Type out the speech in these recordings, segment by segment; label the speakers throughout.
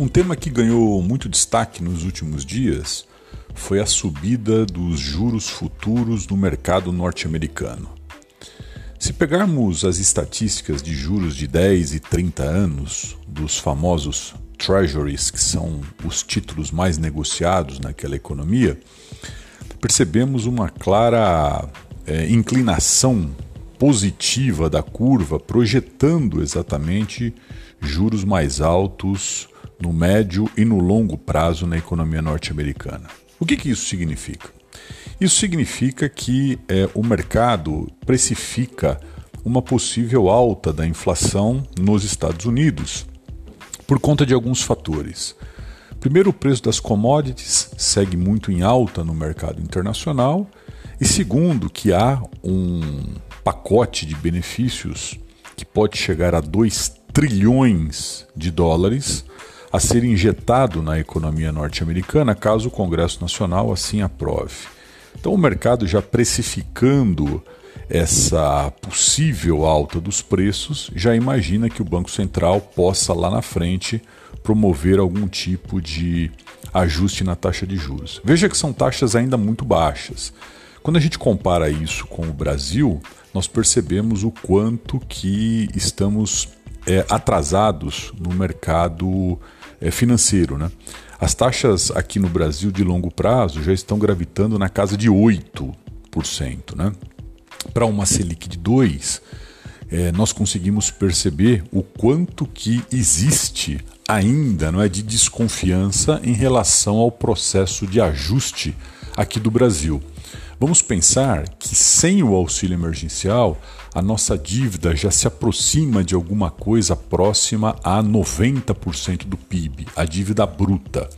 Speaker 1: Um tema que ganhou muito destaque nos últimos dias foi a subida dos juros futuros no mercado norte-americano. Se pegarmos as estatísticas de juros de 10 e 30 anos dos famosos treasuries, que são os títulos mais negociados naquela economia, percebemos uma clara é, inclinação positiva da curva, projetando exatamente juros mais altos no médio e no longo prazo na economia norte-americana. O que, que isso significa? Isso significa que é, o mercado precifica uma possível alta da inflação nos Estados Unidos por conta de alguns fatores. Primeiro, o preço das commodities segue muito em alta no mercado internacional, e segundo, que há um pacote de benefícios que pode chegar a 2 trilhões de dólares a ser injetado na economia norte-americana caso o Congresso Nacional assim aprove. Então, o mercado já precificando essa possível alta dos preços, já imagina que o Banco Central possa lá na frente promover algum tipo de ajuste na taxa de juros. Veja que são taxas ainda muito baixas. Quando a gente compara isso com o Brasil, nós percebemos o quanto que estamos é, atrasados no mercado é, financeiro. Né? As taxas aqui no Brasil de longo prazo já estão gravitando na casa de 8%. Né? Para uma Selic de 2%, é, nós conseguimos perceber o quanto que existe ainda não é, de desconfiança em relação ao processo de ajuste aqui do Brasil. Vamos pensar que sem o auxílio emergencial, a nossa dívida já se aproxima de alguma coisa próxima a 90% do PIB, a dívida bruta.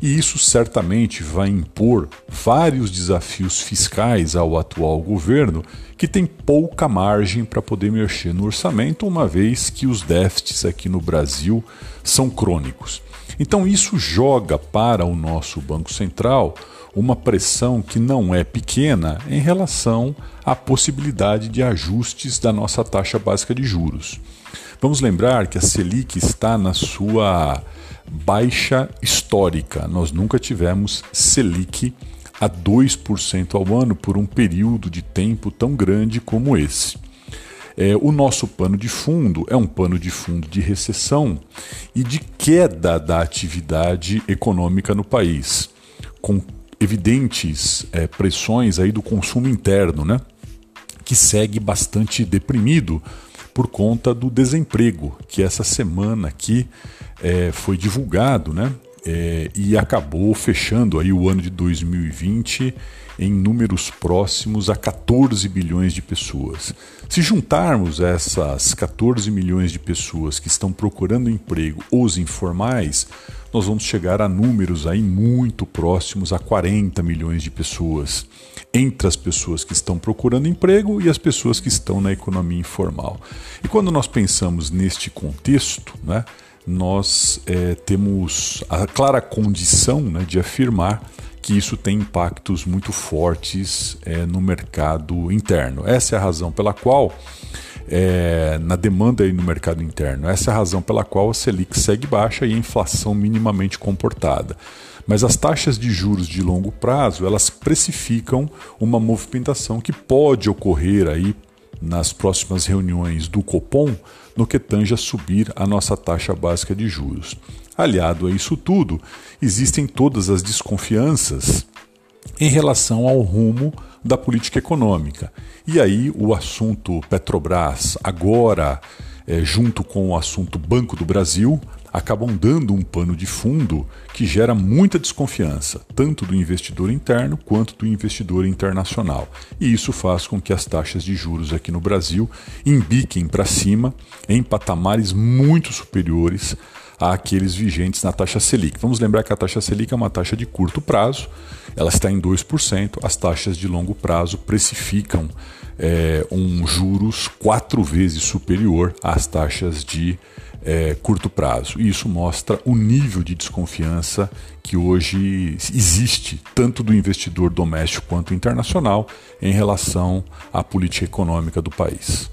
Speaker 1: E isso certamente vai impor vários desafios fiscais ao atual governo, que tem pouca margem para poder mexer no orçamento, uma vez que os déficits aqui no Brasil são crônicos. Então, isso joga para o nosso Banco Central uma pressão que não é pequena em relação à possibilidade de ajustes da nossa taxa básica de juros. Vamos lembrar que a Selic está na sua baixa histórica. Nós nunca tivemos Selic a 2% ao ano por um período de tempo tão grande como esse. É, o nosso pano de fundo é um pano de fundo de recessão e de queda da atividade econômica no país, com evidentes é, pressões aí do consumo interno, né? que segue bastante deprimido por conta do desemprego, que essa semana aqui é, foi divulgado, né? É, e acabou fechando aí o ano de 2020 em números próximos a 14 bilhões de pessoas. Se juntarmos essas 14 milhões de pessoas que estão procurando emprego, os informais, nós vamos chegar a números aí muito próximos a 40 milhões de pessoas, entre as pessoas que estão procurando emprego e as pessoas que estão na economia informal. E quando nós pensamos neste contexto, né, nós é, temos a clara condição né, de afirmar que isso tem impactos muito fortes é, no mercado interno. Essa é a razão pela qual é, na demanda aí no mercado interno. Essa é a razão pela qual a Selic segue baixa e a inflação minimamente comportada. Mas as taxas de juros de longo prazo, elas precificam uma movimentação que pode ocorrer aí nas próximas reuniões do Copom no que tange a subir a nossa taxa básica de juros. Aliado a isso tudo, existem todas as desconfianças em relação ao rumo da política econômica. E aí o assunto Petrobras, agora é, junto com o assunto Banco do Brasil, acabam dando um pano de fundo que gera muita desconfiança, tanto do investidor interno quanto do investidor internacional. E isso faz com que as taxas de juros aqui no Brasil embiquem para cima em patamares muito superiores àqueles vigentes na taxa Selic. Vamos lembrar que a taxa Selic é uma taxa de curto prazo, ela está em 2%, as taxas de longo prazo precificam é, um juros quatro vezes superior às taxas de é, curto prazo. E isso mostra o nível de desconfiança que hoje existe, tanto do investidor doméstico quanto internacional, em relação à política econômica do país.